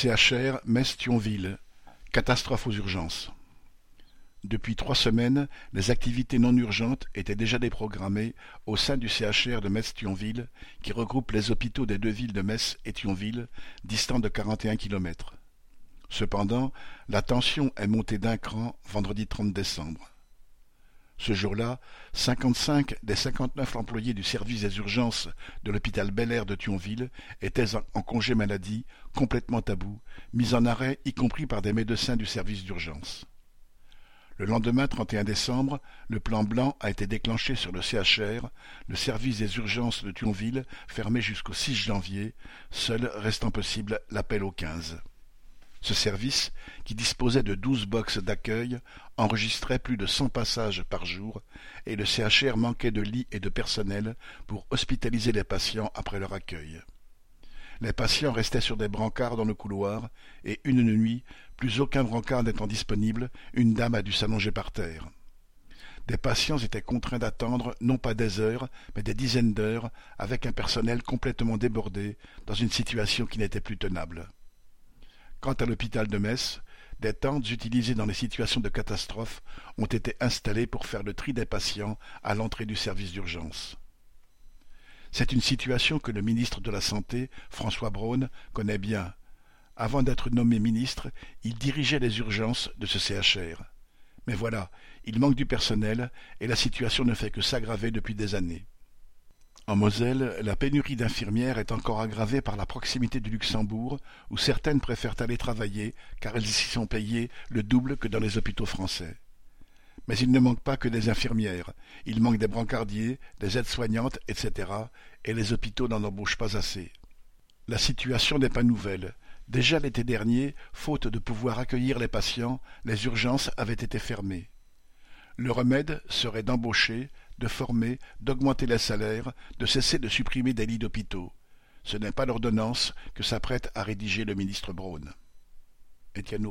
CHR Metz-Thionville, catastrophe aux urgences. Depuis trois semaines, les activités non urgentes étaient déjà déprogrammées au sein du CHR de Metz-Thionville, qui regroupe les hôpitaux des deux villes de Metz et Thionville, distants de 41 kilomètres. Cependant, la tension est montée d'un cran vendredi 30 décembre. Ce jour-là, cinquante-cinq des cinquante-neuf employés du service des urgences de l'hôpital Bel-Air de Thionville étaient en congé maladie, complètement tabou, mis en arrêt y compris par des médecins du service d'urgence. Le lendemain 31 décembre, le plan blanc a été déclenché sur le CHR, le service des urgences de Thionville fermé jusqu'au 6 janvier, seul restant possible l'appel au 15. Ce service, qui disposait de douze boxes d'accueil, enregistrait plus de cent passages par jour, et le CHR manquait de lits et de personnel pour hospitaliser les patients après leur accueil. Les patients restaient sur des brancards dans le couloir, et une nuit, plus aucun brancard n'étant disponible, une dame a dû s'allonger par terre. Des patients étaient contraints d'attendre non pas des heures, mais des dizaines d'heures, avec un personnel complètement débordé, dans une situation qui n'était plus tenable. Quant à l'hôpital de Metz, des tentes utilisées dans les situations de catastrophe ont été installées pour faire le tri des patients à l'entrée du service d'urgence. C'est une situation que le ministre de la Santé, François Braun, connaît bien. Avant d'être nommé ministre, il dirigeait les urgences de ce CHR. Mais voilà, il manque du personnel et la situation ne fait que s'aggraver depuis des années. En Moselle, la pénurie d'infirmières est encore aggravée par la proximité du Luxembourg, où certaines préfèrent aller travailler car elles y sont payées le double que dans les hôpitaux français. Mais il ne manque pas que des infirmières, il manque des brancardiers, des aides-soignantes, etc., et les hôpitaux n'en embauchent pas assez. La situation n'est pas nouvelle. Déjà l'été dernier, faute de pouvoir accueillir les patients, les urgences avaient été fermées. Le remède serait d'embaucher, de former, d'augmenter les salaires, de cesser de supprimer des lits d'hôpitaux. Ce n'est pas l'ordonnance que s'apprête à rédiger le ministre Braun. Étienne.